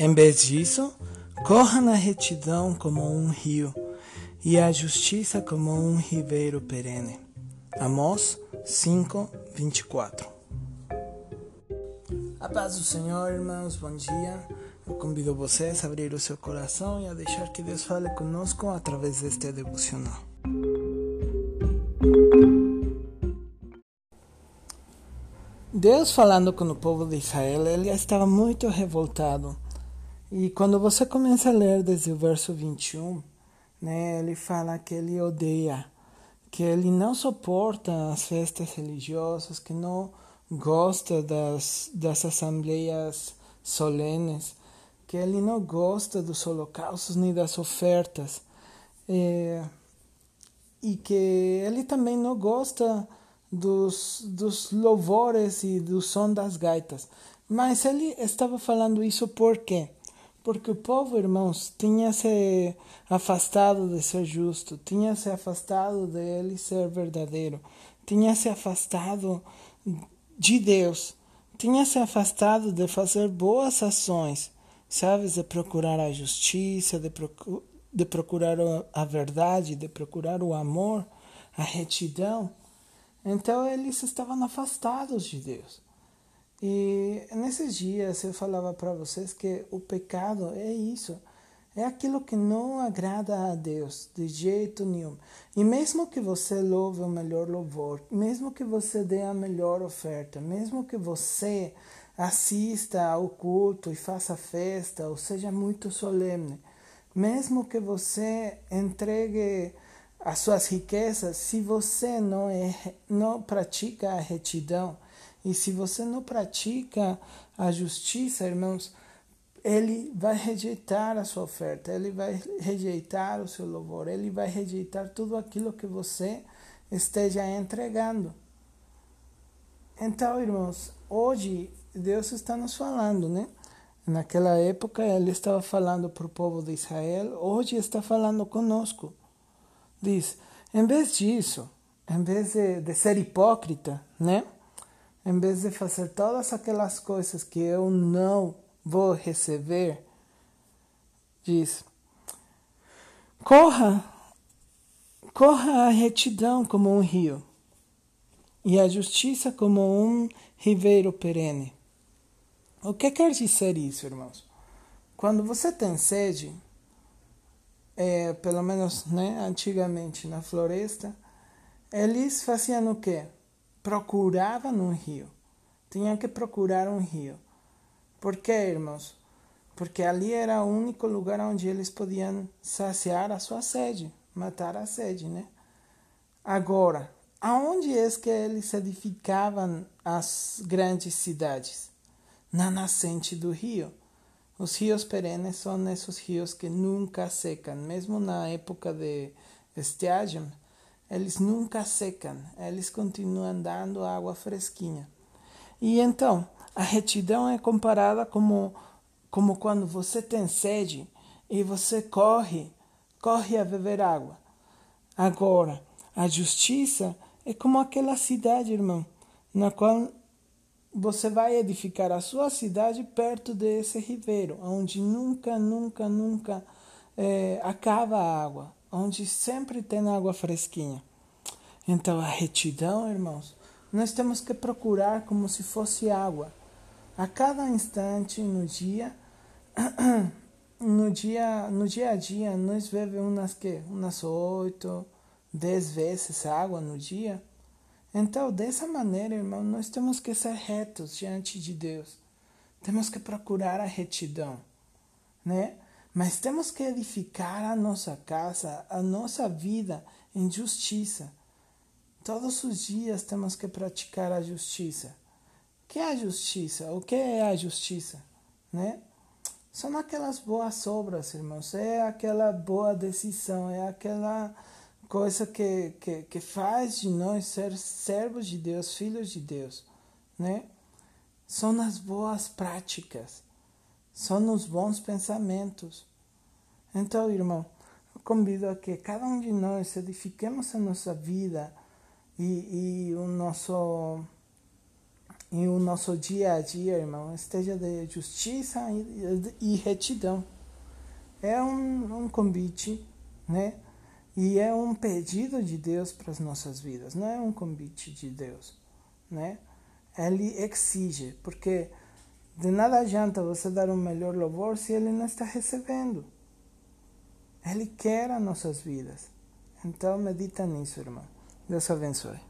Em vez disso, corra na retidão como um rio e a justiça como um ribeiro perene. Amós 5, 24 A paz do Senhor, irmãos, bom dia. Eu convido vocês a abrir o seu coração e a deixar que Deus fale conosco através deste devocional. Deus falando com o povo de Israel, ele estava muito revoltado. E quando você começa a ler desde o verso 21, né, ele fala que ele odeia, que ele não suporta as festas religiosas, que não gosta das, das assembleias solenes, que ele não gosta dos holocaustos nem das ofertas, é, e que ele também não gosta dos, dos louvores e do som das gaitas. Mas ele estava falando isso por quê? Porque o povo, irmãos, tinha se afastado de ser justo, tinha se afastado de ele ser verdadeiro, tinha se afastado de Deus, tinha se afastado de fazer boas ações, sabes, de procurar a justiça, de, procu de procurar a verdade, de procurar o amor, a retidão. Então eles estavam afastados de Deus. E nesses dias eu falava para vocês que o pecado é isso, é aquilo que não agrada a Deus de jeito nenhum. E mesmo que você louve o melhor louvor, mesmo que você dê a melhor oferta, mesmo que você assista ao culto e faça festa, ou seja muito solene, mesmo que você entregue as suas riquezas, se você não, é, não pratica a retidão e se você não pratica a justiça, irmãos, ele vai rejeitar a sua oferta, ele vai rejeitar o seu louvor, ele vai rejeitar tudo aquilo que você esteja entregando. Então, irmãos, hoje Deus está nos falando, né? Naquela época ele estava falando para o povo de Israel, hoje está falando conosco. Diz: em vez disso, em vez de, de ser hipócrita, né? Em vez de fazer todas aquelas coisas que eu não vou receber, diz: corra, corra a retidão como um rio e a justiça como um ribeiro perene. O que quer dizer isso, irmãos? Quando você tem sede, é, pelo menos né, antigamente na floresta, eles faziam o quê? Procuravam um rio. Tinham que procurar um rio. Por quê, irmãos? Porque ali era o único lugar onde eles podiam saciar a sua sede, matar a sede, né? Agora, aonde é que eles edificavam as grandes cidades? Na nascente do rio. Os rios perenes são esses rios que nunca secam, mesmo na época de estiagem, eles nunca secam, eles continuam dando água fresquinha. E então, a retidão é comparada como, como quando você tem sede e você corre, corre a beber água. Agora, a justiça é como aquela cidade, irmão, na qual você vai edificar a sua cidade perto desse ribeiro, onde nunca, nunca, nunca é, acaba a água, onde sempre tem água fresquinha. Então, a retidão, irmãos, nós temos que procurar como se fosse água. A cada instante no dia, no dia, no dia a dia, nós bebemos umas que, umas oito, dez vezes água no dia. Então, dessa maneira, irmão, nós temos que ser retos diante de Deus. Temos que procurar a retidão, né? Mas temos que edificar a nossa casa, a nossa vida em justiça. Todos os dias temos que praticar a justiça. O que é a justiça? O que é a justiça, né? São aquelas boas obras, irmãos. É aquela boa decisão, é aquela coisa que, que, que faz de nós ser servos de Deus, filhos de Deus, né? São nas boas práticas, são nos bons pensamentos. Então, irmão, eu convido a que cada um de nós edifiquemos a nossa vida e, e o nosso e o nosso dia a dia, irmão, esteja de justiça e, e retidão. É um, um convite, né? E é um pedido de Deus para as nossas vidas, não é um convite de Deus, né? Ele exige, porque de nada adianta você dar um melhor louvor se ele não está recebendo. Ele quer as nossas vidas. Então medita nisso, irmão. Deus abençoe.